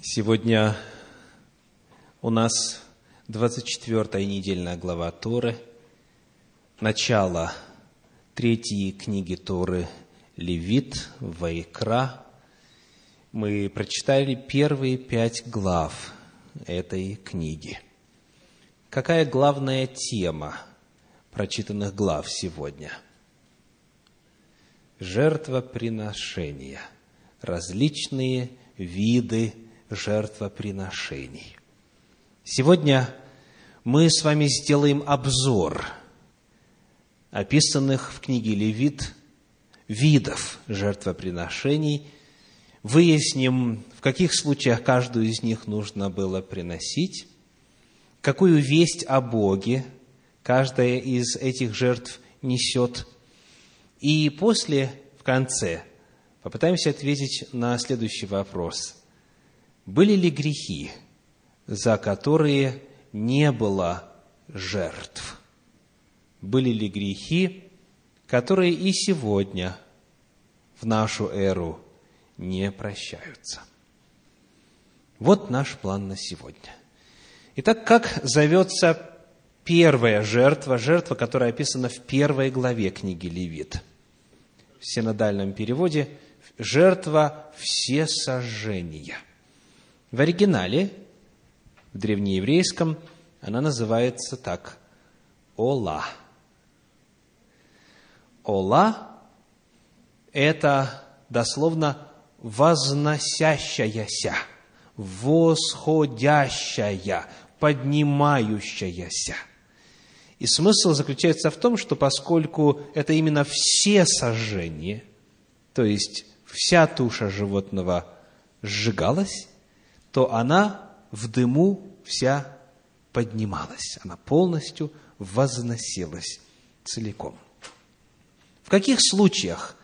Сегодня у нас 24 недельная глава Торы, начало третьей книги Торы Левит, Вайкра. Мы прочитали первые пять глав этой книги. Какая главная тема прочитанных глав сегодня? Жертвоприношения, различные виды жертвоприношений. Сегодня мы с вами сделаем обзор описанных в книге Левит видов жертвоприношений, выясним, в каких случаях каждую из них нужно было приносить, какую весть о Боге каждая из этих жертв несет, и после, в конце, попытаемся ответить на следующий вопрос – были ли грехи, за которые не было жертв? Были ли грехи, которые и сегодня, в нашу эру, не прощаются? Вот наш план на сегодня. Итак, как зовется первая жертва, жертва, которая описана в первой главе книги Левит? В синодальном переводе – жертва всесожжения – в оригинале, в древнееврейском, она называется так – Ола. Ола – это дословно возносящаяся, восходящая, поднимающаяся. И смысл заключается в том, что поскольку это именно все сожжения, то есть вся туша животного сжигалась, то она в дыму вся поднималась, она полностью возносилась целиком. В каких случаях,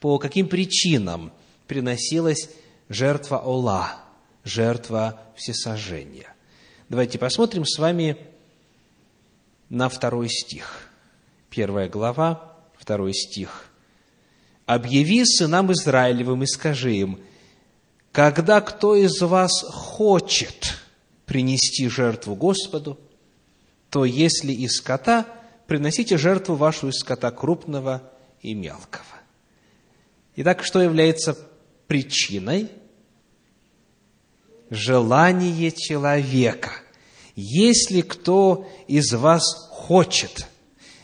по каким причинам приносилась жертва Ола, жертва всесожжения? Давайте посмотрим с вами на второй стих. Первая глава, второй стих. «Объяви сынам Израилевым и скажи им, когда кто из вас хочет принести жертву Господу, то если из скота, приносите жертву вашу из скота крупного и мелкого. Итак, что является причиной? Желание человека. Если кто из вас хочет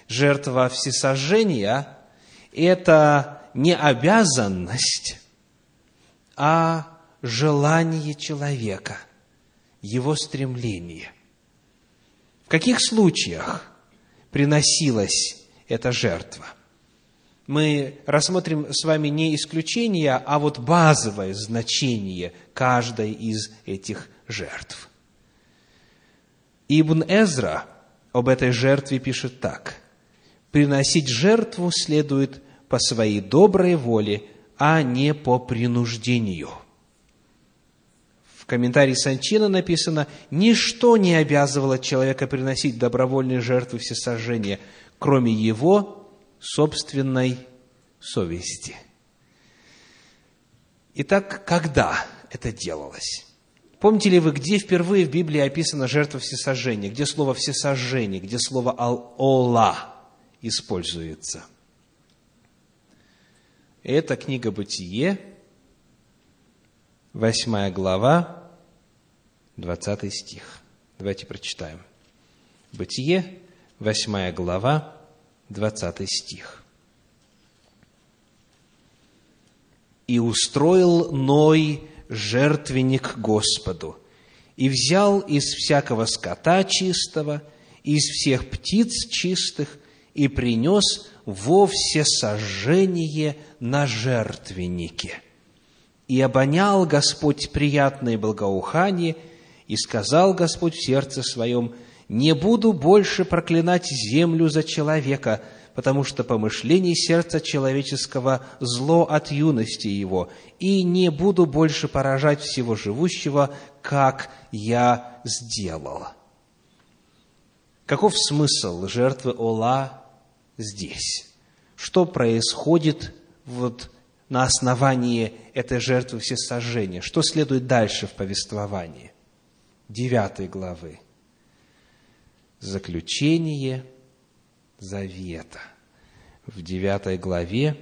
жертва всесожжения, это не обязанность, а желание человека, его стремление. В каких случаях приносилась эта жертва? Мы рассмотрим с вами не исключение, а вот базовое значение каждой из этих жертв. Ибн Эзра об этой жертве пишет так. «Приносить жертву следует по своей доброй воле, а не по принуждению» комментарии Санчина написано, «Ничто не обязывало человека приносить добровольные жертвы всесожжения, кроме его собственной совести». Итак, когда это делалось? Помните ли вы, где впервые в Библии описана жертва всесожжения? Где слово «всесожжение», где слово «ола» используется? Это книга «Бытие», восьмая глава, 20 стих. Давайте прочитаем. Бытие, 8 глава, 20 стих. «И устроил Ной жертвенник Господу, и взял из всякого скота чистого, из всех птиц чистых, и принес во всесожжение на жертвеннике. И обонял Господь приятное благоухание – и сказал Господь в сердце своем, «Не буду больше проклинать землю за человека, потому что помышление сердца человеческого зло от юности его, и не буду больше поражать всего живущего, как я сделал». Каков смысл жертвы Ола здесь? Что происходит вот на основании этой жертвы всесожжения. Что следует дальше в повествовании? Девятой главы. Заключение завета. В девятой главе,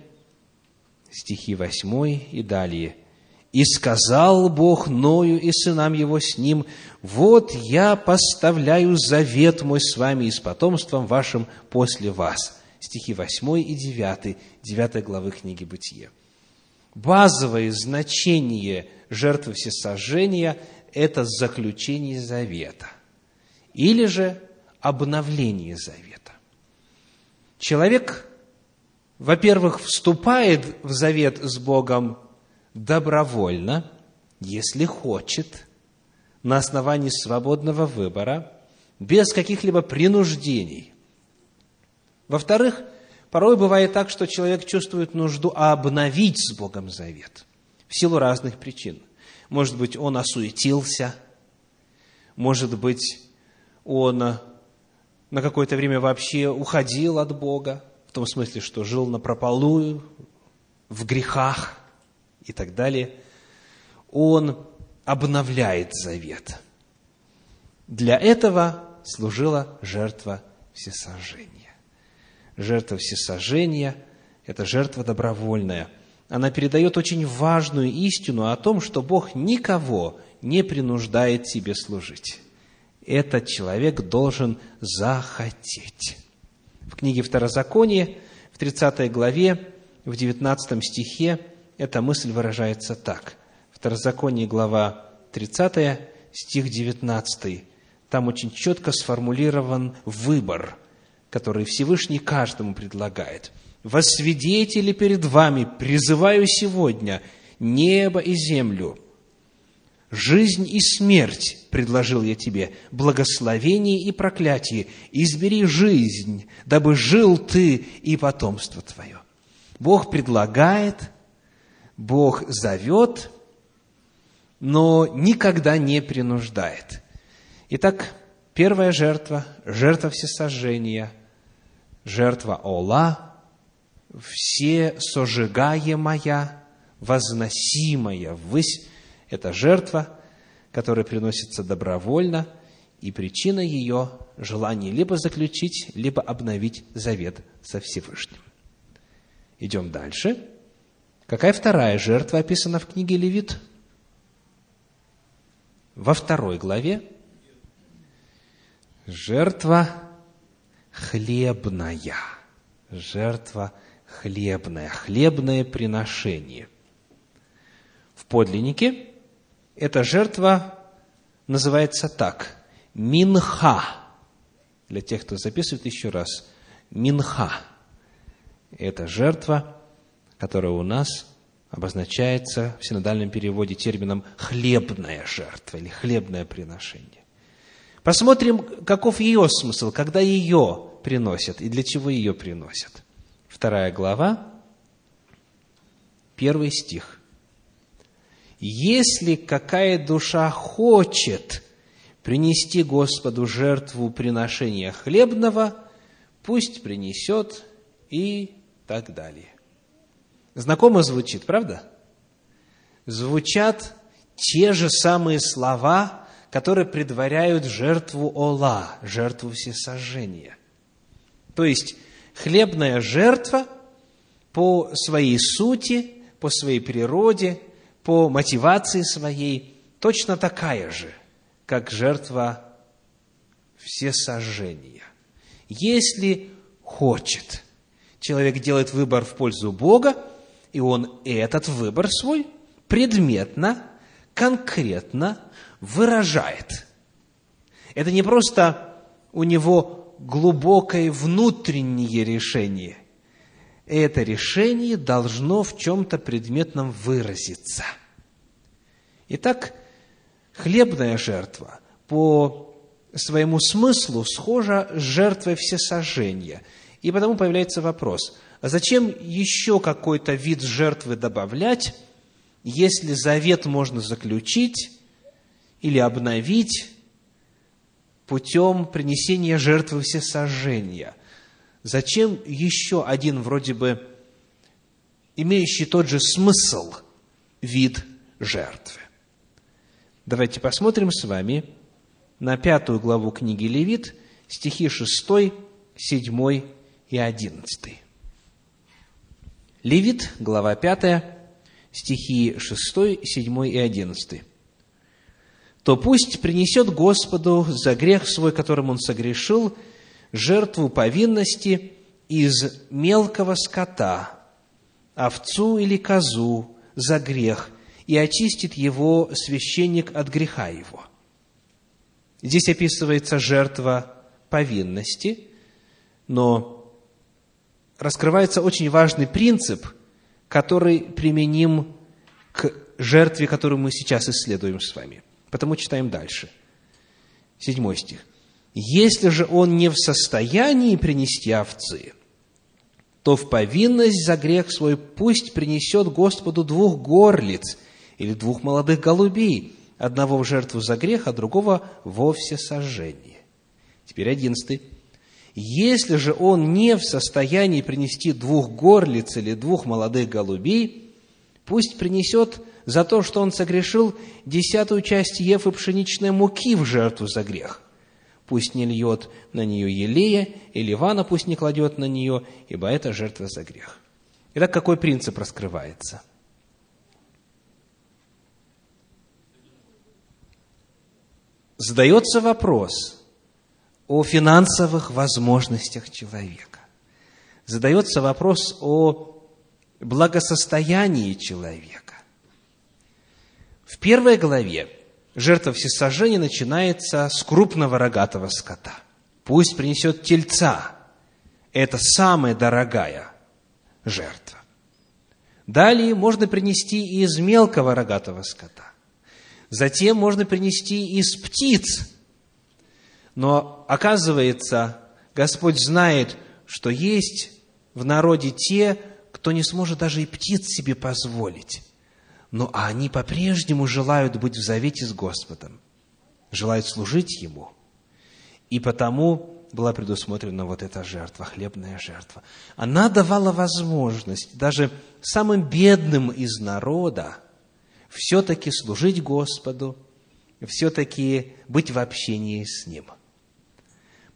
стихи восьмой и далее – и сказал Бог Ною и сынам его с ним, «Вот я поставляю завет мой с вами и с потомством вашим после вас». Стихи 8 и 9, 9 главы книги Бытия. Базовое значение жертвы всесожжения – это заключение завета или же обновление завета. Человек, во-первых, вступает в завет с Богом добровольно, если хочет, на основании свободного выбора, без каких-либо принуждений. Во-вторых, порой бывает так, что человек чувствует нужду обновить с Богом завет в силу разных причин. Может быть, он осуетился, может быть, он на какое-то время вообще уходил от Бога, в том смысле, что жил на прополую, в грехах – и так далее, он обновляет завет. Для этого служила жертва всесожжения. Жертва всесожжения – это жертва добровольная. Она передает очень важную истину о том, что Бог никого не принуждает себе служить. Этот человек должен захотеть. В книге Второзаконие, в 30 главе, в 19 стихе эта мысль выражается так. Второзаконие, глава 30, стих 19. Там очень четко сформулирован выбор, который Всевышний каждому предлагает. «Во свидетели перед вами призываю сегодня небо и землю, Жизнь и смерть предложил я тебе, благословение и проклятие. Избери жизнь, дабы жил ты и потомство твое. Бог предлагает Бог зовет, но никогда не принуждает. Итак, первая жертва, жертва всесожжения, жертва Ола, все сожигаемая, возносимая ввысь, это жертва, которая приносится добровольно, и причина ее – желание либо заключить, либо обновить завет со Всевышним. Идем дальше. Какая вторая жертва описана в книге Левит? Во второй главе жертва хлебная. Жертва хлебная, хлебное приношение. В подлиннике эта жертва называется так – минха. Для тех, кто записывает еще раз, минха. Это жертва которая у нас обозначается в синодальном переводе термином «хлебная жертва» или «хлебное приношение». Посмотрим, каков ее смысл, когда ее приносят и для чего ее приносят. Вторая глава, первый стих. «Если какая душа хочет принести Господу жертву приношения хлебного, пусть принесет» и так далее. Знакомо звучит, правда? Звучат те же самые слова, которые предваряют жертву Ола, жертву всесожжения. То есть, хлебная жертва по своей сути, по своей природе, по мотивации своей, точно такая же, как жертва всесожжения. Если хочет, человек делает выбор в пользу Бога, и он этот выбор свой предметно, конкретно выражает. Это не просто у него глубокое внутреннее решение. Это решение должно в чем-то предметном выразиться. Итак, хлебная жертва по своему смыслу схожа с жертвой всесожжения. И потому появляется вопрос – а зачем еще какой-то вид жертвы добавлять, если завет можно заключить или обновить путем принесения жертвы всесожжения? Зачем еще один вроде бы имеющий тот же смысл вид жертвы. Давайте посмотрим с вами на пятую главу книги Левит, стихи 6, 7 и 11. Левит, глава 5, стихи 6, 7 и 11. «То пусть принесет Господу за грех свой, которым он согрешил, жертву повинности из мелкого скота, овцу или козу за грех, и очистит его священник от греха его». Здесь описывается жертва повинности, но раскрывается очень важный принцип, который применим к жертве, которую мы сейчас исследуем с вами. Потому читаем дальше. Седьмой стих. «Если же он не в состоянии принести овцы, то в повинность за грех свой пусть принесет Господу двух горлиц или двух молодых голубей, одного в жертву за грех, а другого вовсе сожжение». Теперь одиннадцатый. Если же он не в состоянии принести двух горлиц или двух молодых голубей, пусть принесет за то, что он согрешил, десятую часть ефы пшеничной муки в жертву за грех. Пусть не льет на нее елея, и ливана пусть не кладет на нее, ибо это жертва за грех. Итак, какой принцип раскрывается? Задается вопрос – о финансовых возможностях человека. Задается вопрос о благосостоянии человека. В первой главе жертва всесожжения начинается с крупного рогатого скота. Пусть принесет тельца. Это самая дорогая жертва. Далее можно принести из мелкого рогатого скота. Затем можно принести из птиц но оказывается, Господь знает, что есть в народе те, кто не сможет даже и птиц себе позволить. Но они по-прежнему желают быть в завете с Господом, желают служить Ему. И потому была предусмотрена вот эта жертва, хлебная жертва. Она давала возможность даже самым бедным из народа все-таки служить Господу, все-таки быть в общении с Ним –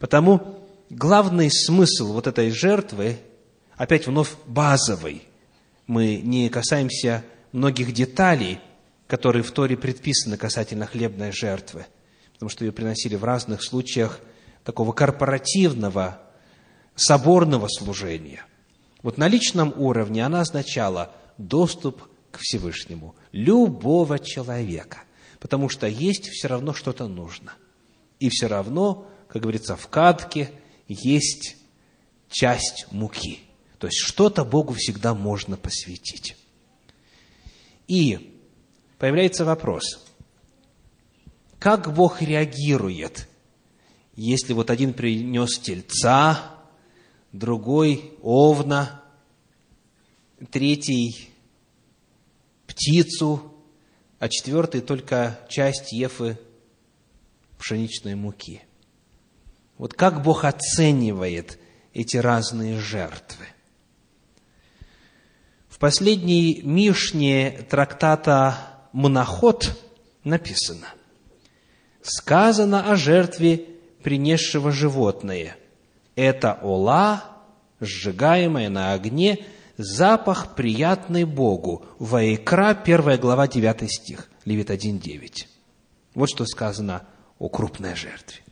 Потому главный смысл вот этой жертвы, опять вновь базовый, мы не касаемся многих деталей, которые в Торе предписаны касательно хлебной жертвы, потому что ее приносили в разных случаях такого корпоративного, соборного служения. Вот на личном уровне она означала доступ к Всевышнему любого человека, потому что есть все равно что-то нужно. И все равно как говорится, в катке есть часть муки. То есть что-то Богу всегда можно посвятить. И появляется вопрос, как Бог реагирует, если вот один принес тельца, другой овна, третий птицу, а четвертый только часть ефы пшеничной муки – вот как Бог оценивает эти разные жертвы? Последней Мишне трактата Мноход написано, сказано о жертве, принесшего животное. Это ола, сжигаемая на огне, запах приятный Богу. Ваикра, 1 глава, 9 стих, Левит 1.9. Вот что сказано о крупной жертве.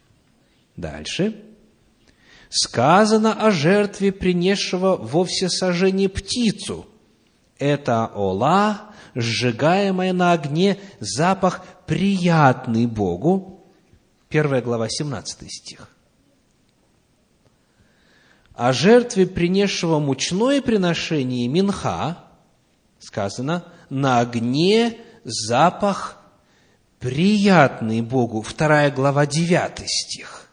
Дальше. Сказано о жертве, принесшего во всесожжение птицу. Это ола, сжигаемая на огне, запах приятный Богу. Первая глава, 17 стих. О жертве, принесшего мучное приношение минха, сказано, на огне запах приятный Богу. Вторая глава, 9 стих.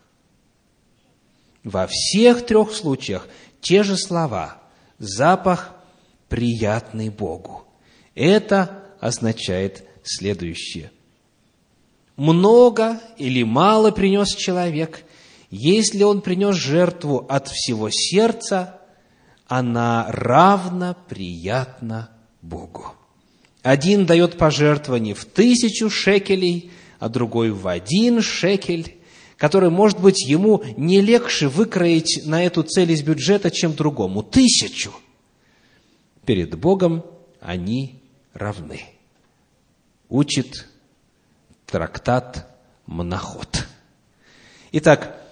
Во всех трех случаях те же слова. Запах приятный Богу. Это означает следующее. Много или мало принес человек, если он принес жертву от всего сердца, она равно приятна Богу. Один дает пожертвование в тысячу шекелей, а другой в один шекель, который, может быть, ему не легче выкроить на эту цель из бюджета, чем другому. Тысячу. Перед Богом они равны. Учит трактат Мноход. Итак,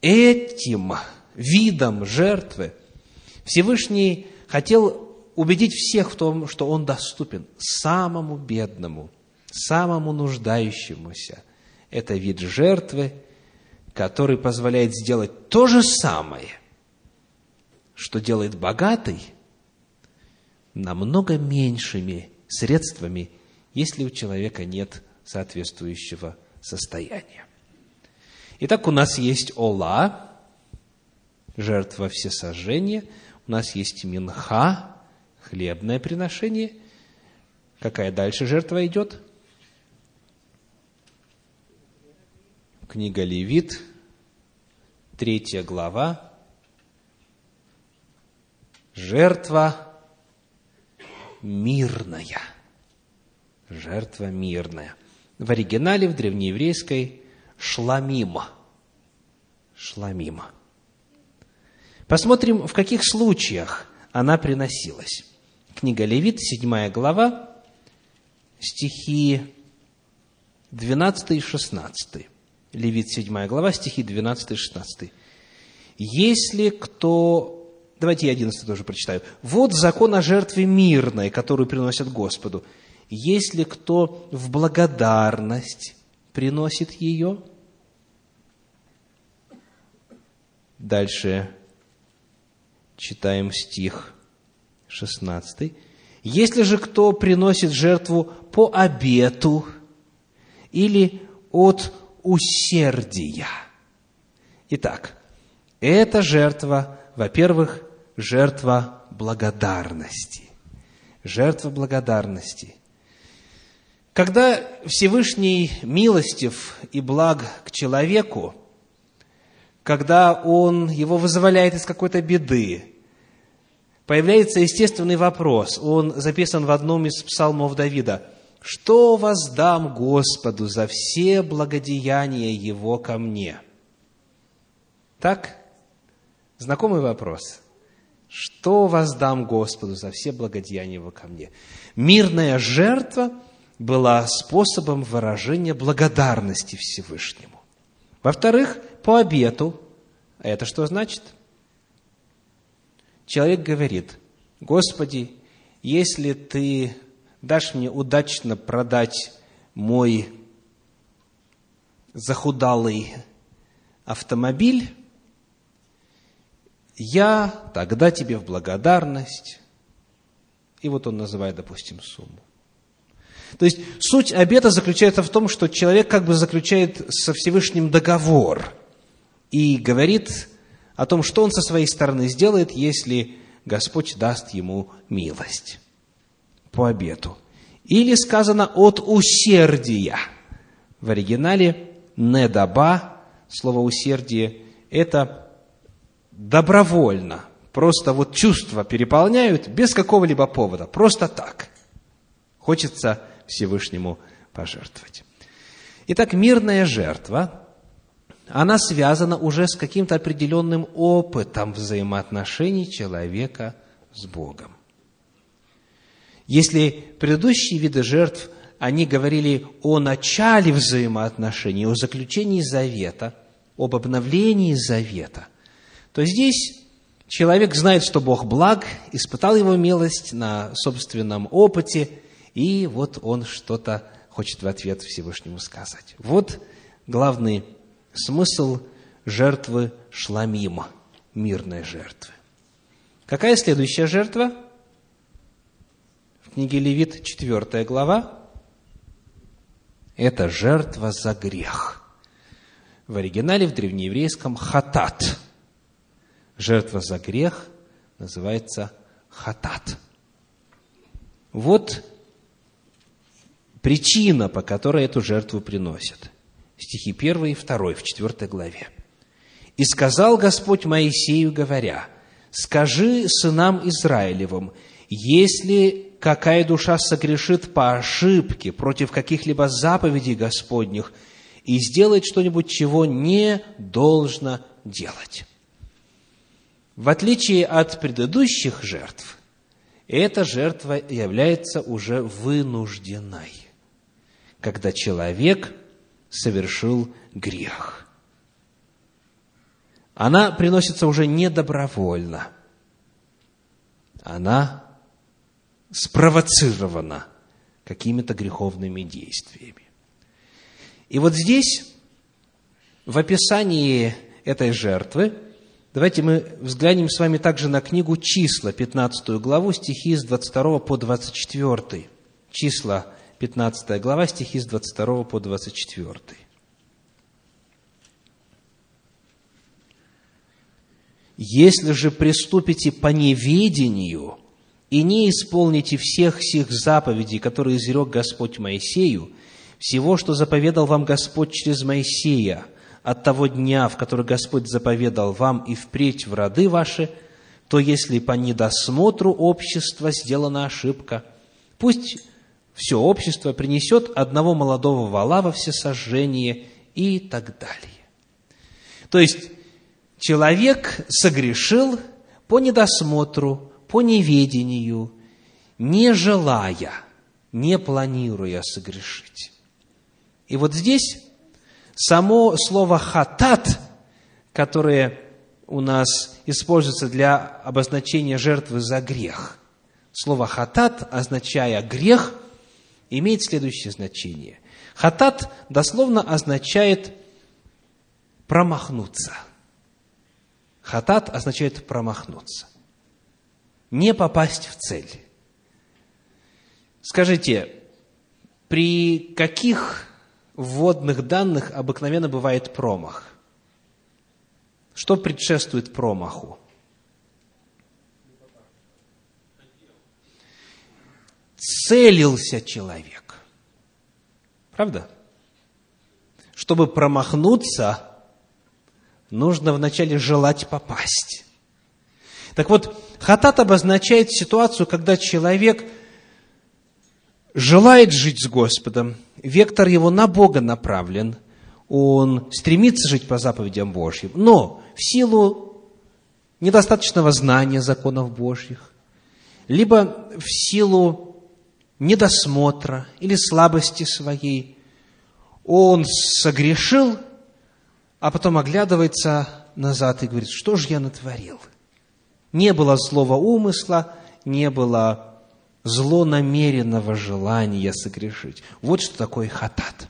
этим видом жертвы Всевышний хотел убедить всех в том, что Он доступен самому бедному, самому нуждающемуся. Это вид жертвы, который позволяет сделать то же самое, что делает богатый, намного меньшими средствами, если у человека нет соответствующего состояния. Итак, у нас есть ола, жертва всесожжения, у нас есть минха, хлебное приношение. Какая дальше жертва идет? Книга Левит, третья глава. Жертва мирная. Жертва мирная. В оригинале, в древнееврейской, шламима. Шламима. Посмотрим, в каких случаях она приносилась. Книга Левит, 7 глава, стихи 12 и 16. Левит, 7 глава, стихи 12 и 16. «Если кто...» Давайте я 11 тоже прочитаю. «Вот закон о жертве мирной, которую приносят Господу. Если кто в благодарность приносит ее...» Дальше читаем стих 16. «Если же кто приносит жертву по обету или от усердия». Итак, эта жертва, во-первых, жертва благодарности. Жертва благодарности. Когда Всевышний милостив и благ к человеку, когда он его вызволяет из какой-то беды, появляется естественный вопрос. Он записан в одном из псалмов Давида. «Что воздам Господу за все благодеяния Его ко мне?» Так? Знакомый вопрос. Что воздам Господу за все благодеяния Его ко мне? Мирная жертва была способом выражения благодарности Всевышнему. Во-вторых, по обету. А это что значит? Человек говорит, Господи, если Ты дашь мне удачно продать мой захудалый автомобиль, я тогда тебе в благодарность. И вот он называет, допустим, сумму. То есть суть обета заключается в том, что человек как бы заключает со Всевышним договор и говорит о том, что он со своей стороны сделает, если Господь даст ему милость по обету. Или сказано от усердия. В оригинале «недаба» слово «усердие» – это добровольно, просто вот чувства переполняют без какого-либо повода, просто так. Хочется Всевышнему пожертвовать. Итак, мирная жертва, она связана уже с каким-то определенным опытом взаимоотношений человека с Богом. Если предыдущие виды жертв, они говорили о начале взаимоотношений, о заключении завета, об обновлении завета, то здесь человек знает, что Бог благ, испытал его милость на собственном опыте – и вот он что-то хочет в ответ Всевышнему сказать. Вот главный смысл жертвы шламима, мирной жертвы. Какая следующая жертва? В книге Левит, 4 глава. Это жертва за грех. В оригинале, в древнееврейском, хатат. Жертва за грех называется хатат. Вот причина, по которой эту жертву приносят. Стихи 1 и 2 в 4 главе. «И сказал Господь Моисею, говоря, скажи сынам Израилевым, если какая душа согрешит по ошибке против каких-либо заповедей Господних и сделает что-нибудь, чего не должно делать. В отличие от предыдущих жертв, эта жертва является уже вынужденной, когда человек совершил грех. Она приносится уже не добровольно. Она спровоцирована какими-то греховными действиями. И вот здесь, в описании этой жертвы, давайте мы взглянем с вами также на книгу «Числа», 15 главу, стихи с 22 по 24. Числа, 15 глава, стихи с 22 по 24. «Если же приступите по неведению и не исполните всех сих заповедей, которые изрек Господь Моисею, всего, что заповедал вам Господь через Моисея от того дня, в который Господь заповедал вам и впредь в роды ваши, то если по недосмотру общества сделана ошибка, пусть все общество принесет одного молодого вала во всесожжение и так далее. То есть, человек согрешил по недосмотру, по неведению, не желая, не планируя согрешить. И вот здесь само слово «хатат», которое у нас используется для обозначения жертвы за грех. Слово «хатат», означая «грех», имеет следующее значение. «Хатат» дословно означает «промахнуться». «Хатат» означает «промахнуться». Не попасть в цель. Скажите, при каких вводных данных обыкновенно бывает промах. Что предшествует промаху? Целился человек. Правда? Чтобы промахнуться, нужно вначале желать попасть. Так вот, хатат обозначает ситуацию, когда человек – желает жить с Господом, вектор его на Бога направлен, он стремится жить по заповедям Божьим, но в силу недостаточного знания законов Божьих, либо в силу недосмотра или слабости своей, он согрешил, а потом оглядывается назад и говорит, что же я натворил? Не было злого умысла, не было злонамеренного желания согрешить. Вот что такое хатат.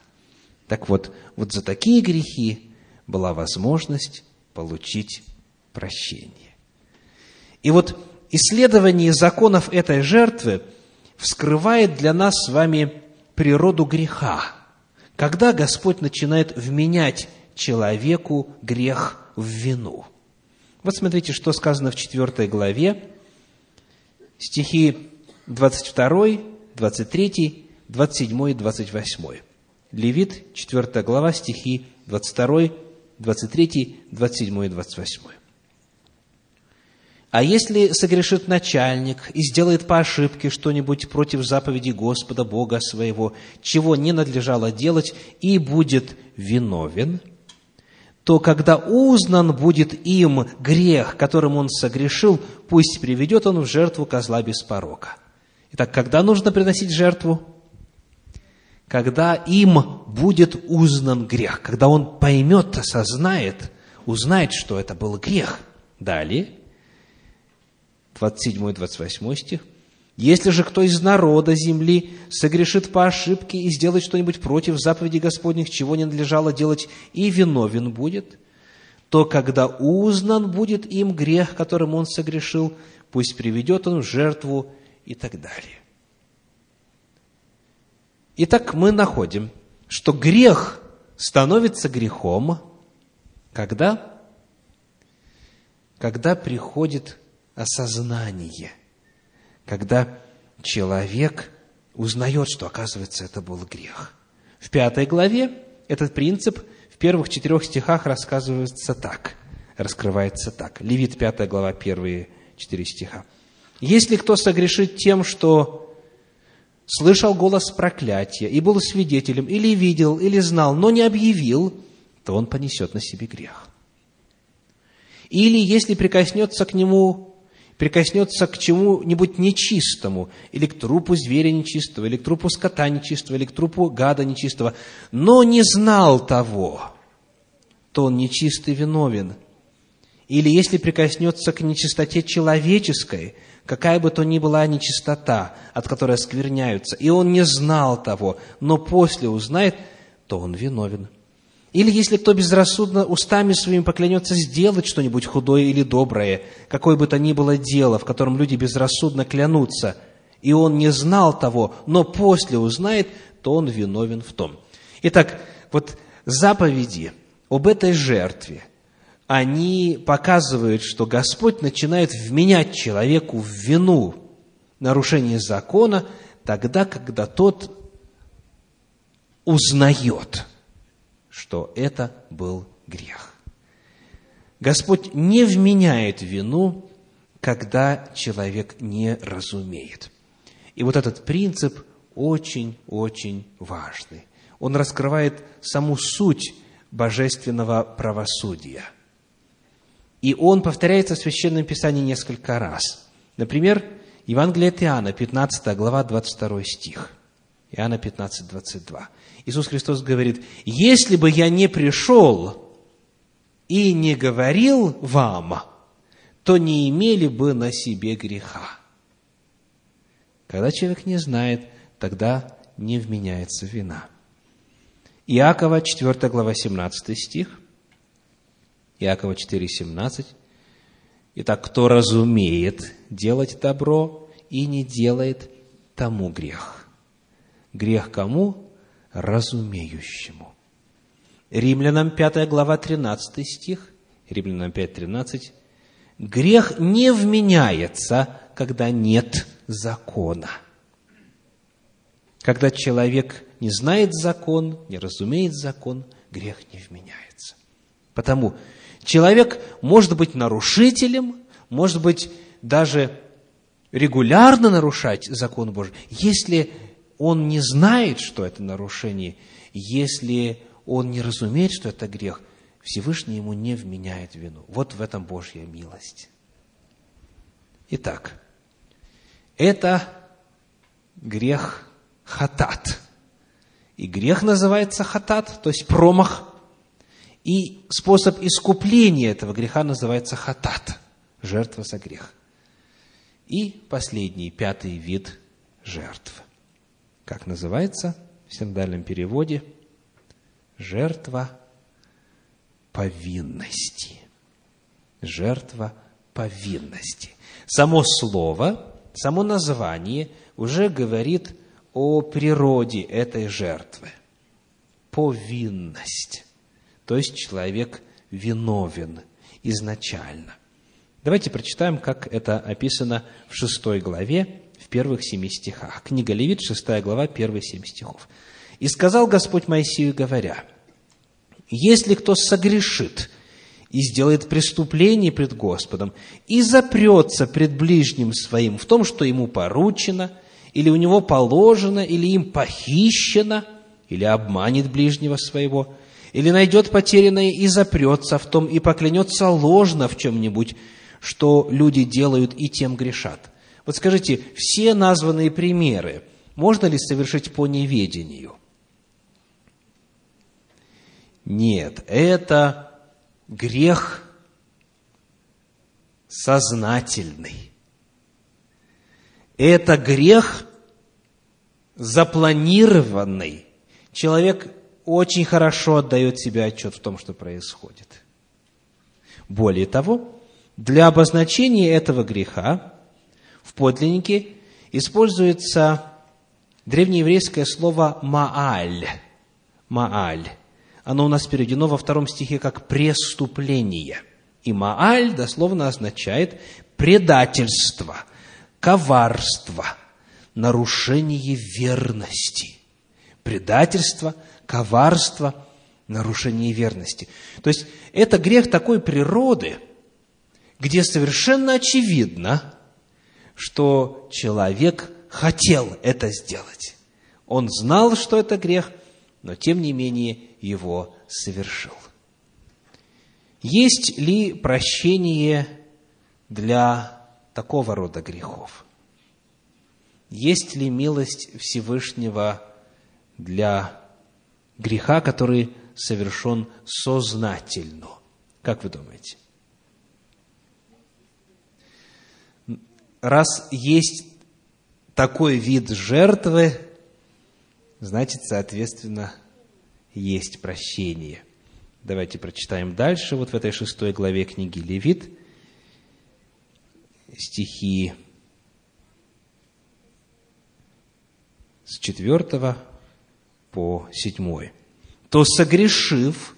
Так вот, вот за такие грехи была возможность получить прощение. И вот исследование законов этой жертвы вскрывает для нас с вами природу греха. Когда Господь начинает вменять человеку грех в вину. Вот смотрите, что сказано в 4 главе, стихи 22, 23, 27 и 28. Левит, 4 глава, стихи 22, 23, 27 и 28. А если согрешит начальник и сделает по ошибке что-нибудь против заповеди Господа Бога своего, чего не надлежало делать, и будет виновен, то когда узнан будет им грех, которым он согрешил, пусть приведет он в жертву козла без порока. Итак, когда нужно приносить жертву? Когда им будет узнан грех, когда он поймет, осознает, узнает, что это был грех. Далее, 27-28 стих. Если же кто из народа земли согрешит по ошибке и сделает что-нибудь против заповеди Господних, чего не надлежало делать, и виновен будет, то когда узнан будет им грех, которым он согрешил, пусть приведет он в жертву и так далее. Итак, мы находим, что грех становится грехом, когда? Когда приходит осознание, когда человек узнает, что, оказывается, это был грех. В пятой главе этот принцип в первых четырех стихах рассказывается так. раскрывается так. Левит 5 глава, первые 4 стиха. «Если кто согрешит тем, что слышал голос проклятия и был свидетелем, или видел, или знал, но не объявил, то он понесет на себе грех. Или если прикоснется к нему, прикоснется к чему-нибудь нечистому, или к трупу зверя нечистого, или к трупу скота нечистого, или к трупу гада нечистого, но не знал того, то он нечистый виновен. Или если прикоснется к нечистоте человеческой, какая бы то ни была нечистота, от которой оскверняются, и он не знал того, но после узнает, то он виновен. Или если кто безрассудно устами своими поклянется сделать что-нибудь худое или доброе, какое бы то ни было дело, в котором люди безрассудно клянутся, и он не знал того, но после узнает, то он виновен в том. Итак, вот заповеди об этой жертве, они показывают, что Господь начинает вменять человеку в вину нарушение закона тогда, когда тот узнает – что это был грех. Господь не вменяет вину, когда человек не разумеет. И вот этот принцип очень-очень важный. Он раскрывает саму суть божественного правосудия. И он повторяется в Священном Писании несколько раз. Например, Евангелие от Иоанна, 15 глава, 22 стих. Иоанна 15, 22. Иисус Христос говорит, если бы я не пришел и не говорил вам, то не имели бы на себе греха. Когда человек не знает, тогда не вменяется вина. Иакова, 4 глава, 17 стих. Иакова 4, 17. Итак, кто разумеет делать добро и не делает, тому грех. Грех кому? разумеющему. Римлянам 5 глава 13 стих, Римлянам 5, 13. Грех не вменяется, когда нет закона. Когда человек не знает закон, не разумеет закон, грех не вменяется. Потому человек может быть нарушителем, может быть даже регулярно нарушать закон Божий, если он не знает, что это нарушение, если он не разумеет, что это грех, Всевышний ему не вменяет вину. Вот в этом Божья милость. Итак, это грех хатат. И грех называется хатат, то есть промах. И способ искупления этого греха называется хатат, жертва за грех. И последний, пятый вид жертвы как называется в синодальном переводе, жертва повинности. Жертва повинности. Само слово, само название уже говорит о природе этой жертвы. Повинность. То есть человек виновен изначально. Давайте прочитаем, как это описано в шестой главе первых семи стихах. Книга Левит, шестая глава, первые семь стихов. «И сказал Господь Моисею, говоря, если кто согрешит и сделает преступление пред Господом, и запрется пред ближним своим в том, что ему поручено, или у него положено, или им похищено, или обманет ближнего своего, или найдет потерянное и запрется в том, и поклянется ложно в чем-нибудь, что люди делают и тем грешат. Вот скажите, все названные примеры можно ли совершить по неведению? Нет, это грех сознательный. Это грех запланированный. Человек очень хорошо отдает себе отчет в том, что происходит. Более того, для обозначения этого греха в подлиннике используется древнееврейское слово «мааль». «Мааль». Оно у нас переведено во втором стихе как «преступление». И «мааль» дословно означает предательство, коварство, нарушение верности. Предательство, коварство, нарушение верности. То есть это грех такой природы, где совершенно очевидно, что человек хотел это сделать. Он знал, что это грех, но тем не менее его совершил. Есть ли прощение для такого рода грехов? Есть ли милость Всевышнего для греха, который совершен сознательно? Как вы думаете? Раз есть такой вид жертвы, значит, соответственно, есть прощение. Давайте прочитаем дальше, вот в этой шестой главе книги Левит, стихи с четвертого по седьмой. То согрешив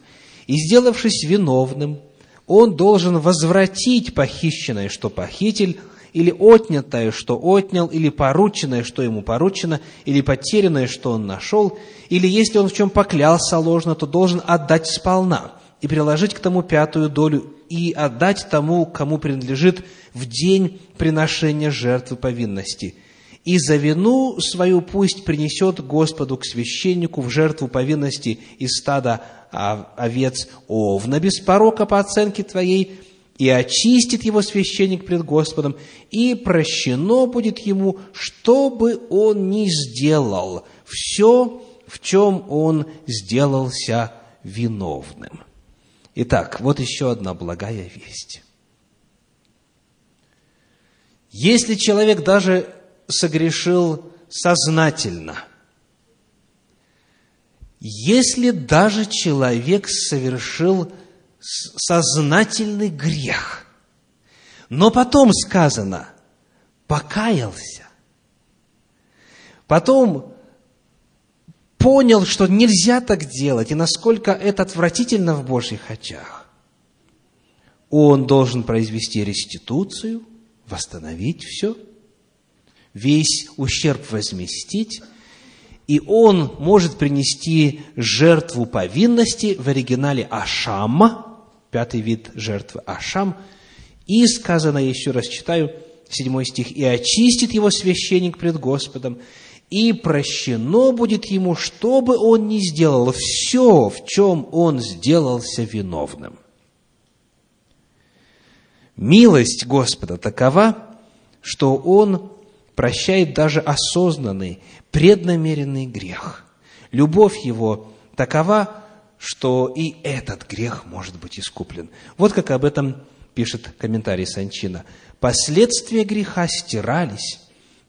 и сделавшись виновным, он должен возвратить похищенное, что похитил, или отнятое, что отнял, или порученное, что ему поручено, или потерянное, что он нашел, или если он в чем поклялся ложно, то должен отдать сполна и приложить к тому пятую долю и отдать тому, кому принадлежит в день приношения жертвы повинности. И за вину свою пусть принесет Господу к священнику в жертву повинности из стада овец овна без порока по оценке твоей, и очистит его священник пред Господом, и прощено будет ему, что бы он ни сделал, все, в чем он сделался виновным. Итак, вот еще одна благая весть. Если человек даже согрешил сознательно, если даже человек совершил сознательный грех. Но потом сказано, покаялся. Потом понял, что нельзя так делать, и насколько это отвратительно в Божьих очах. Он должен произвести реституцию, восстановить все, весь ущерб возместить, и он может принести жертву повинности в оригинале Ашама, пятый вид жертвы Ашам. И сказано, еще раз читаю, седьмой стих, «И очистит его священник пред Господом, и прощено будет ему, что бы он ни сделал, все, в чем он сделался виновным». Милость Господа такова, что Он прощает даже осознанный, преднамеренный грех. Любовь Его такова, что и этот грех может быть искуплен. Вот как об этом пишет комментарий Санчина. Последствия греха стирались,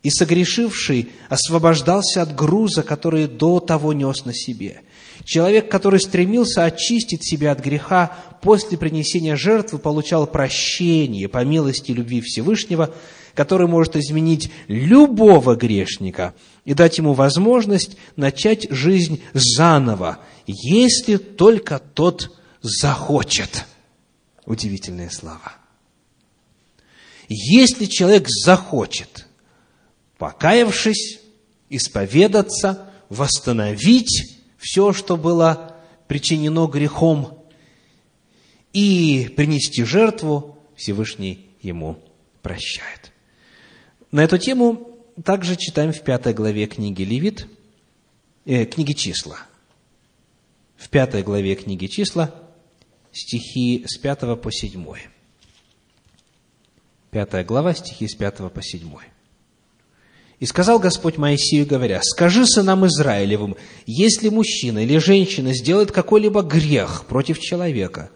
и согрешивший освобождался от груза, который до того нес на себе. Человек, который стремился очистить себя от греха после принесения жертвы, получал прощение по милости любви Всевышнего, который может изменить любого грешника и дать ему возможность начать жизнь заново, если только тот захочет. Удивительные слова. Если человек захочет, покаявшись, исповедаться, восстановить все, что было причинено грехом, и принести жертву, Всевышний ему прощает. На эту тему также читаем в пятой главе книги Левит, э, книги числа – в пятой главе книги числа, стихи с пятого по седьмой. Пятая глава, стихи с пятого по седьмой. И сказал Господь Моисею, говоря, «Скажи сынам Израилевым, если мужчина или женщина сделает какой-либо грех против человека,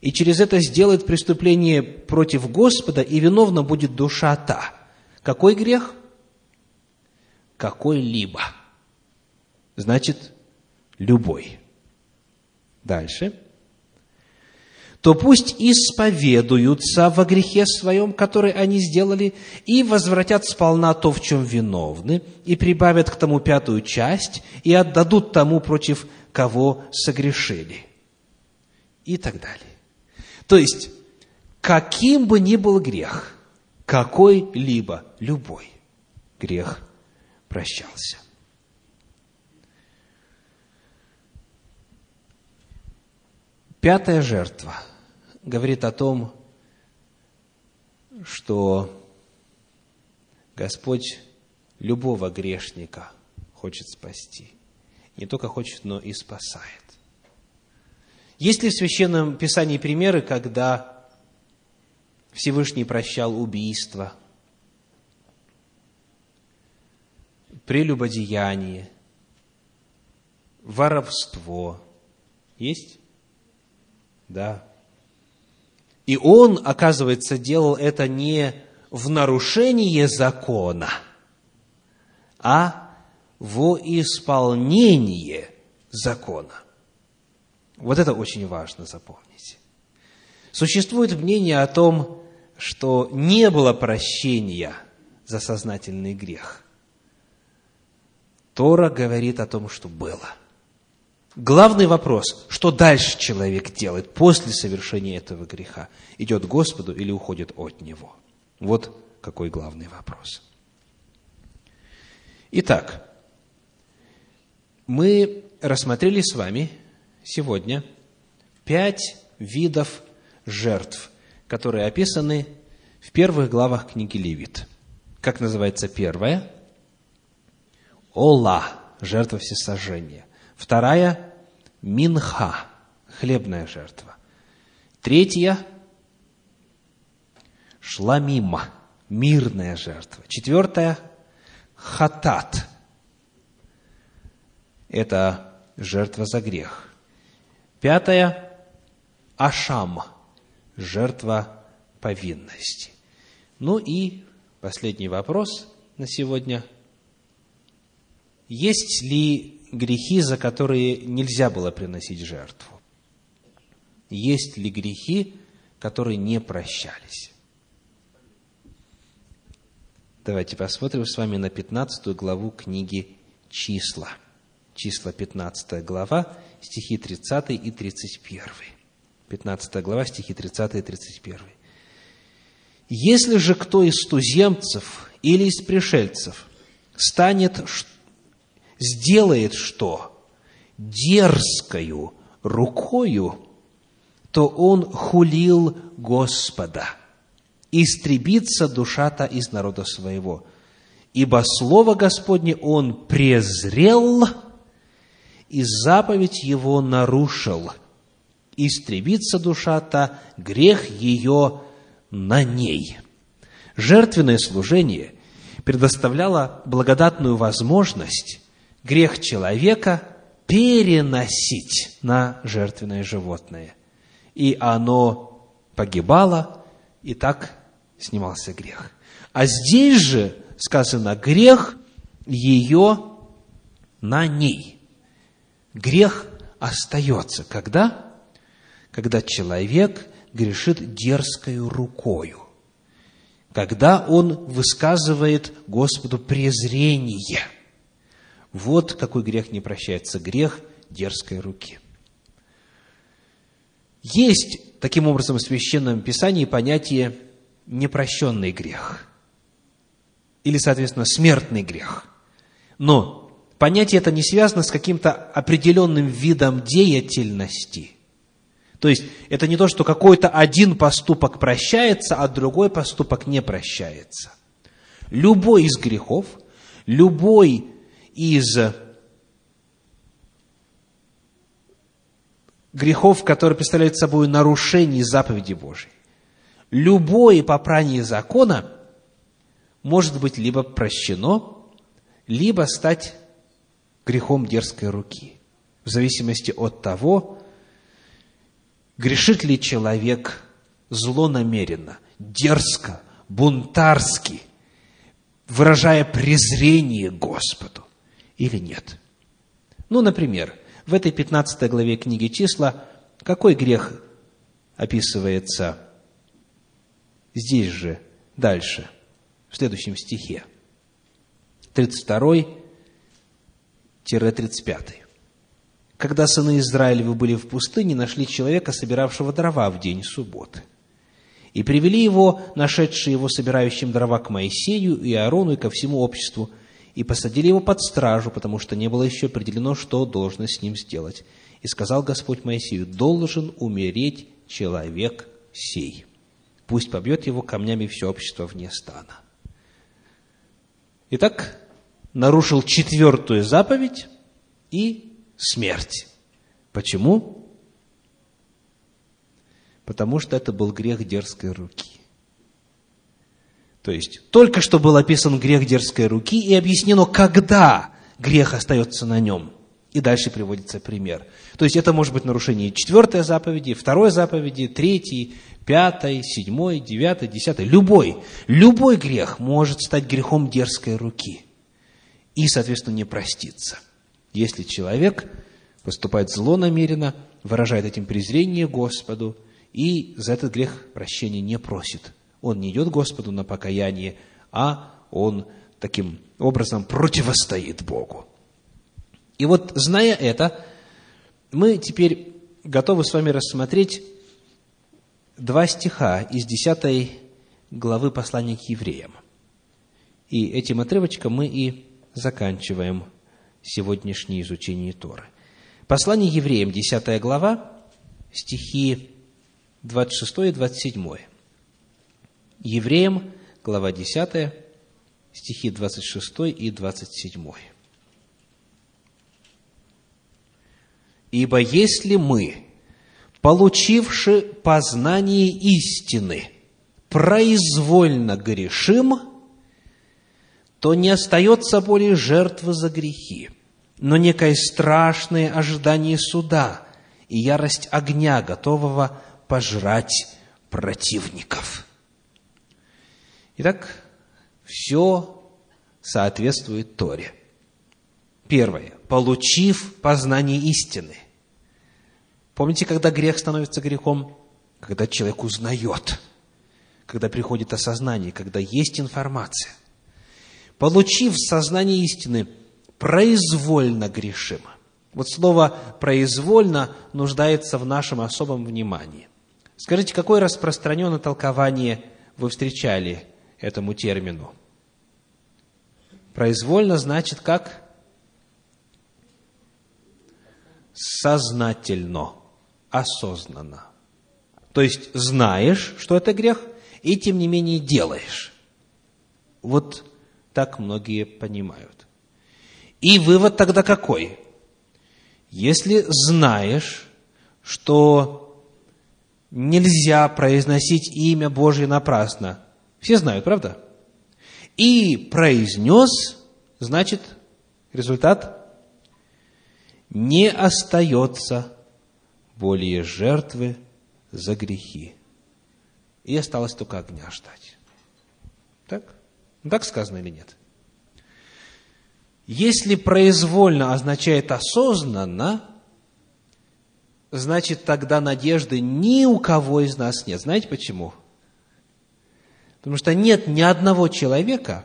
и через это сделает преступление против Господа, и виновна будет душа та». Какой грех? Какой-либо. Значит, любой Дальше. То пусть исповедуются во грехе своем, который они сделали, и возвратят сполна то, в чем виновны, и прибавят к тому пятую часть, и отдадут тому, против кого согрешили. И так далее. То есть, каким бы ни был грех, какой-либо, любой грех прощался. Пятая жертва говорит о том, что Господь любого грешника хочет спасти. Не только хочет, но и спасает. Есть ли в Священном Писании примеры, когда Всевышний прощал убийство, прелюбодеяние, воровство? Есть? Да. И он, оказывается, делал это не в нарушение закона, а во исполнение закона. Вот это очень важно запомнить. Существует мнение о том, что не было прощения за сознательный грех. Тора говорит о том, что было. Главный вопрос, что дальше человек делает после совершения этого греха? Идет к Господу или уходит от Него? Вот какой главный вопрос. Итак, мы рассмотрели с вами сегодня пять видов жертв, которые описаны в первых главах книги Левит. Как называется первая? Ола, жертва всесожжения. Вторая – минха, хлебная жертва. Третья – шламима, мирная жертва. Четвертая – хатат. Это жертва за грех. Пятое – Ашам, жертва повинности. Ну и последний вопрос на сегодня. Есть ли грехи, за которые нельзя было приносить жертву? Есть ли грехи, которые не прощались? Давайте посмотрим с вами на 15 главу книги «Числа». Числа, 15 глава, стихи 30 и 31. 15 глава, стихи 30 и 31. «Если же кто из туземцев или из пришельцев станет, сделает что? Дерзкою рукою, то он хулил Господа. Истребится душа-то из народа своего. Ибо Слово Господне он презрел – и заповедь его нарушил. Истребится душа-то, грех ее на ней. Жертвенное служение предоставляло благодатную возможность грех человека переносить на жертвенное животное. И оно погибало, и так снимался грех. А здесь же сказано, грех ее на ней грех остается. Когда? Когда человек грешит дерзкою рукою. Когда он высказывает Господу презрение. Вот какой грех не прощается. Грех дерзкой руки. Есть, таким образом, в Священном Писании понятие непрощенный грех. Или, соответственно, смертный грех. Но понятие это не связано с каким-то определенным видом деятельности. То есть, это не то, что какой-то один поступок прощается, а другой поступок не прощается. Любой из грехов, любой из грехов, которые представляют собой нарушение заповеди Божьей, любое попрание закона может быть либо прощено, либо стать грехом дерзкой руки, в зависимости от того, грешит ли человек злонамеренно, дерзко, бунтарски, выражая презрение Господу или нет. Ну, например, в этой 15 главе книги числа какой грех описывается здесь же, дальше, в следующем стихе? 32 35. Когда сыны Израилевы были в пустыне, нашли человека, собиравшего дрова в день субботы. И привели его, нашедшие его собирающим дрова, к Моисею и Аарону и ко всему обществу, и посадили его под стражу, потому что не было еще определено, что должно с ним сделать. И сказал Господь Моисею, должен умереть человек сей. Пусть побьет его камнями все общество вне стана. Итак, нарушил четвертую заповедь и смерть. Почему? Потому что это был грех дерзкой руки. То есть, только что был описан грех дерзкой руки и объяснено, когда грех остается на нем. И дальше приводится пример. То есть, это может быть нарушение четвертой заповеди, второй заповеди, третьей, пятой, седьмой, девятой, десятой. Любой, любой грех может стать грехом дерзкой руки. И, соответственно, не проститься. Если человек поступает злонамеренно, выражает этим презрение Господу и за этот грех прощения не просит – он не идет Господу на покаяние, а он таким образом противостоит Богу. И вот, зная это, мы теперь готовы с вами рассмотреть два стиха из 10 главы послания к евреям. И этим отрывочком мы и заканчиваем сегодняшнее изучение Торы. Послание евреям, 10 глава, стихи 26 и 27. Евреям, глава 10, стихи 26 и 27. «Ибо если мы, получивши познание истины, произвольно грешим, то не остается более жертвы за грехи, но некое страшное ожидание суда и ярость огня, готового пожрать противников». Итак, все соответствует Торе. Первое. Получив познание истины. Помните, когда грех становится грехом? Когда человек узнает, когда приходит осознание, когда есть информация. Получив сознание истины, произвольно грешим. Вот слово «произвольно» нуждается в нашем особом внимании. Скажите, какое распространенное толкование вы встречали этому термину. Произвольно значит как? Сознательно, осознанно. То есть знаешь, что это грех, и тем не менее делаешь. Вот так многие понимают. И вывод тогда какой? Если знаешь, что нельзя произносить имя Божье напрасно, все знают, правда? И произнес, значит, результат не остается более жертвы за грехи. И осталось только огня ждать. Так? Ну, так сказано или нет? Если произвольно означает осознанно, значит тогда надежды ни у кого из нас нет. Знаете почему? Потому что нет ни одного человека,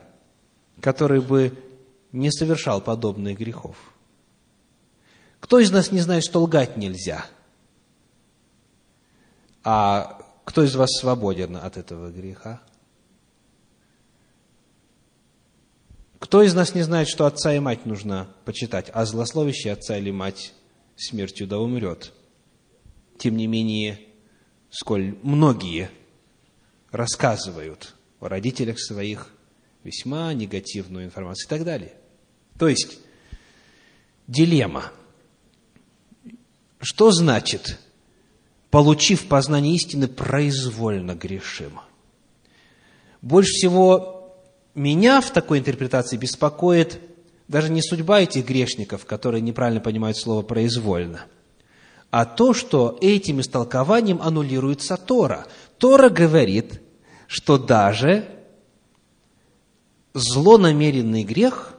который бы не совершал подобных грехов. Кто из нас не знает, что лгать нельзя? А кто из вас свободен от этого греха? Кто из нас не знает, что отца и мать нужно почитать, а злословящий отца или мать смертью да умрет? Тем не менее, сколь многие рассказывают о родителях своих весьма негативную информацию и так далее. То есть, дилемма. Что значит, получив познание истины, произвольно грешим? Больше всего меня в такой интерпретации беспокоит даже не судьба этих грешников, которые неправильно понимают слово «произвольно», а то, что этим истолкованием аннулируется Тора. Тора говорит, что даже злонамеренный грех,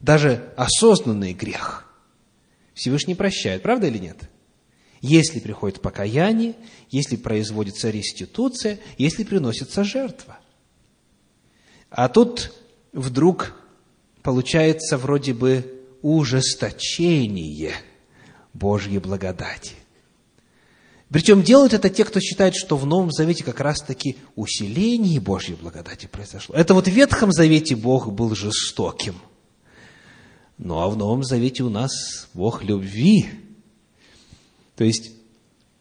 даже осознанный грех, Всевышний прощает, правда или нет? Если приходит покаяние, если производится реституция, если приносится жертва. А тут вдруг получается вроде бы ужесточение Божьей благодати. Причем делают это те, кто считает, что в Новом Завете как раз-таки усиление Божьей благодати произошло. Это вот в Ветхом Завете Бог был жестоким. Ну а в Новом Завете у нас Бог любви. То есть,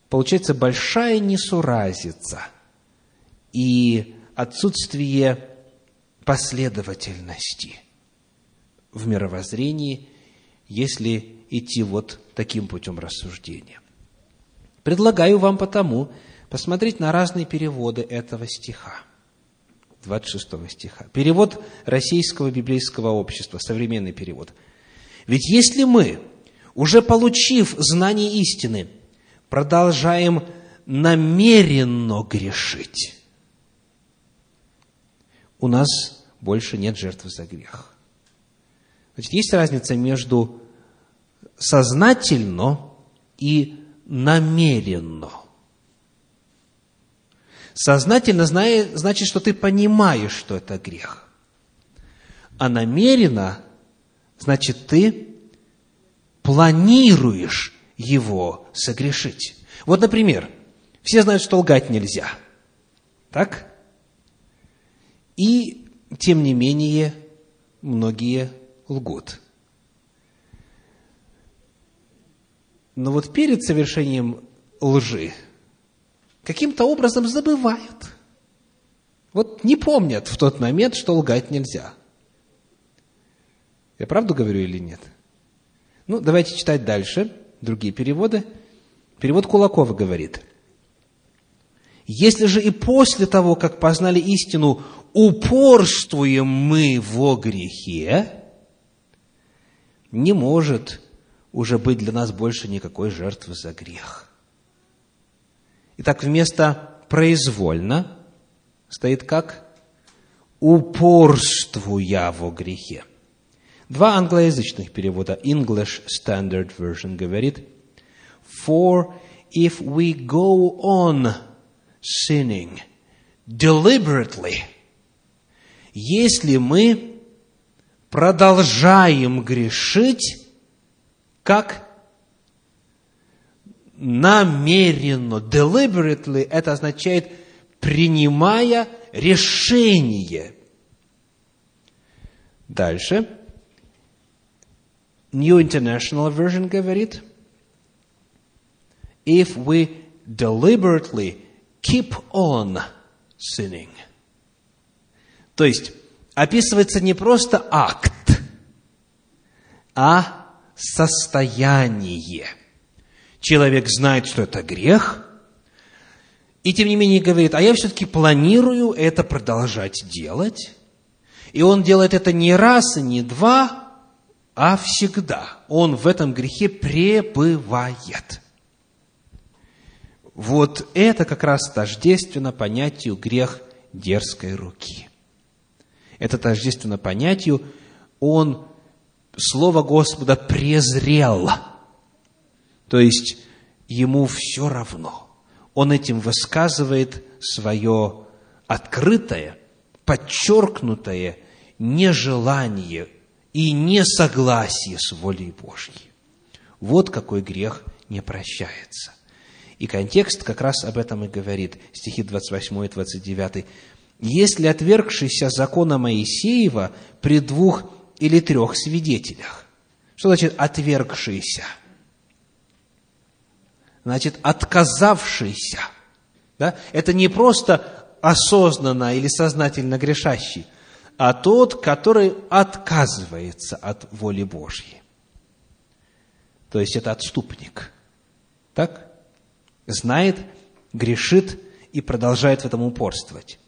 получается большая несуразица и отсутствие последовательности в мировоззрении, если идти вот таким путем рассуждения. Предлагаю вам потому посмотреть на разные переводы этого стиха, 26 стиха. Перевод Российского библейского общества, современный перевод. Ведь если мы, уже получив знание истины, продолжаем намеренно грешить, у нас больше нет жертвы за грех. Значит, есть разница между сознательно и намеренно. Сознательно знает, значит, что ты понимаешь, что это грех. А намеренно значит, ты планируешь его согрешить. Вот, например, все знают, что лгать нельзя. Так? И, тем не менее, многие лгут. Но вот перед совершением лжи каким-то образом забывают. Вот не помнят в тот момент, что лгать нельзя. Я правду говорю или нет? Ну, давайте читать дальше, другие переводы. Перевод Кулакова говорит, «Если же и после того, как познали истину, упорствуем мы во грехе, не может уже быть для нас больше никакой жертвы за грех. Итак, вместо произвольно стоит как упорствуя во грехе. Два англоязычных перевода, English Standard Version говорит, For if we go on sinning deliberately, если мы продолжаем грешить как намеренно, deliberately, это означает принимая решение. Дальше. New International Version говорит, if we deliberately keep on sinning. То есть, описывается не просто акт, а состояние. Человек знает, что это грех, и тем не менее говорит, а я все-таки планирую это продолжать делать. И он делает это не раз и не два, а всегда. Он в этом грехе пребывает. Вот это как раз тождественно понятию грех дерзкой руки. Это тождественно понятию, он Слово Господа презрел. То есть, ему все равно. Он этим высказывает свое открытое, подчеркнутое нежелание и несогласие с волей Божьей. Вот какой грех не прощается. И контекст как раз об этом и говорит, стихи 28 и 29. «Если отвергшийся закона Моисеева при двух или трех свидетелях. Что значит отвергшийся? Значит, отказавшийся. Да? Это не просто осознанно или сознательно грешащий, а тот, который отказывается от воли Божьей. То есть это отступник. Так? Знает, грешит и продолжает в этом упорствовать.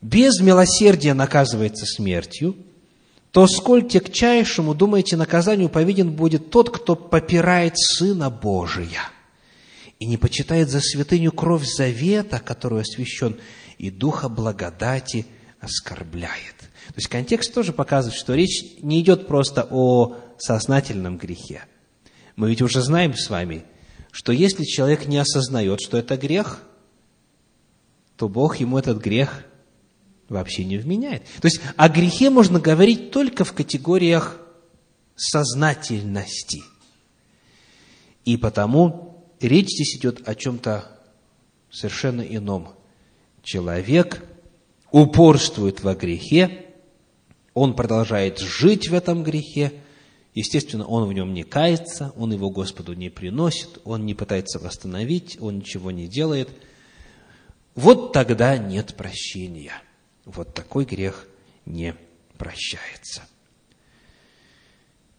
Без милосердия наказывается смертью – то сколь тягчайшему, думаете, наказанию повинен будет тот, кто попирает Сына Божия и не почитает за святыню кровь завета, которую освящен, и Духа благодати оскорбляет. То есть контекст тоже показывает, что речь не идет просто о сознательном грехе. Мы ведь уже знаем с вами, что если человек не осознает, что это грех, то Бог ему этот грех вообще не вменяет. То есть о грехе можно говорить только в категориях сознательности. И потому речь здесь идет о чем-то совершенно ином. Человек упорствует во грехе, он продолжает жить в этом грехе, Естественно, он в нем не кается, он его Господу не приносит, он не пытается восстановить, он ничего не делает. Вот тогда нет прощения. Вот такой грех не прощается.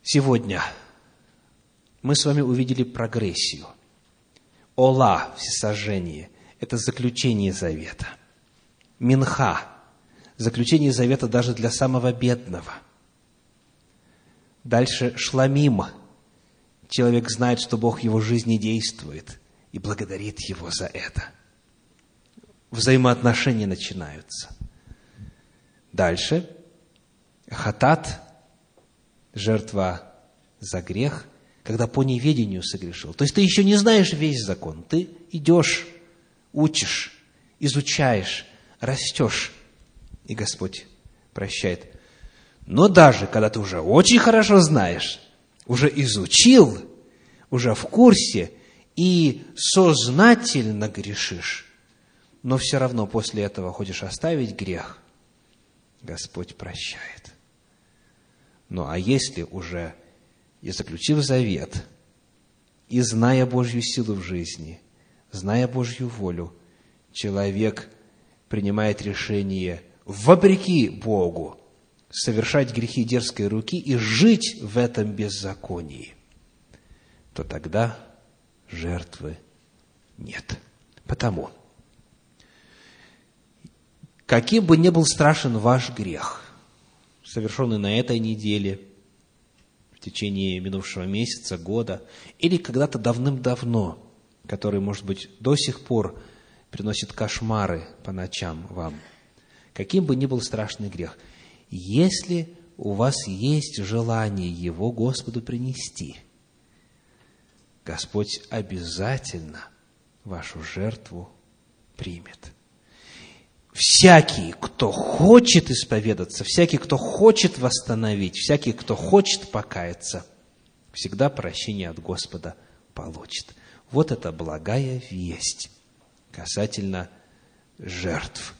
Сегодня мы с вами увидели прогрессию. Ола, всесожжение, это заключение завета. Минха, заключение завета даже для самого бедного – Дальше шламим. Человек знает, что Бог его жизни действует и благодарит его за это. Взаимоотношения начинаются. Дальше хатат, жертва за грех, когда по неведению согрешил. То есть ты еще не знаешь весь закон. Ты идешь, учишь, изучаешь, растешь, и Господь прощает. Но даже когда ты уже очень хорошо знаешь, уже изучил, уже в курсе и сознательно грешишь, но все равно после этого хочешь оставить грех, Господь прощает. Ну а если уже и заключив завет, и зная Божью силу в жизни, зная Божью волю, человек принимает решение вопреки Богу, совершать грехи дерзкой руки и жить в этом беззаконии, то тогда жертвы нет. Потому, каким бы ни был страшен ваш грех, совершенный на этой неделе, в течение минувшего месяца, года, или когда-то давным-давно, который, может быть, до сих пор приносит кошмары по ночам вам, каким бы ни был страшный грех – если у вас есть желание его Господу принести, Господь обязательно вашу жертву примет. Всякий, кто хочет исповедаться, всякий, кто хочет восстановить, всякий, кто хочет покаяться, всегда прощение от Господа получит. Вот это благая весть касательно жертв.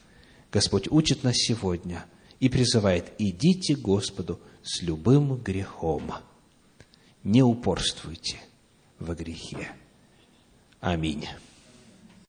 Господь учит нас сегодня – и призывает, идите Господу с любым грехом. Не упорствуйте во грехе. Аминь.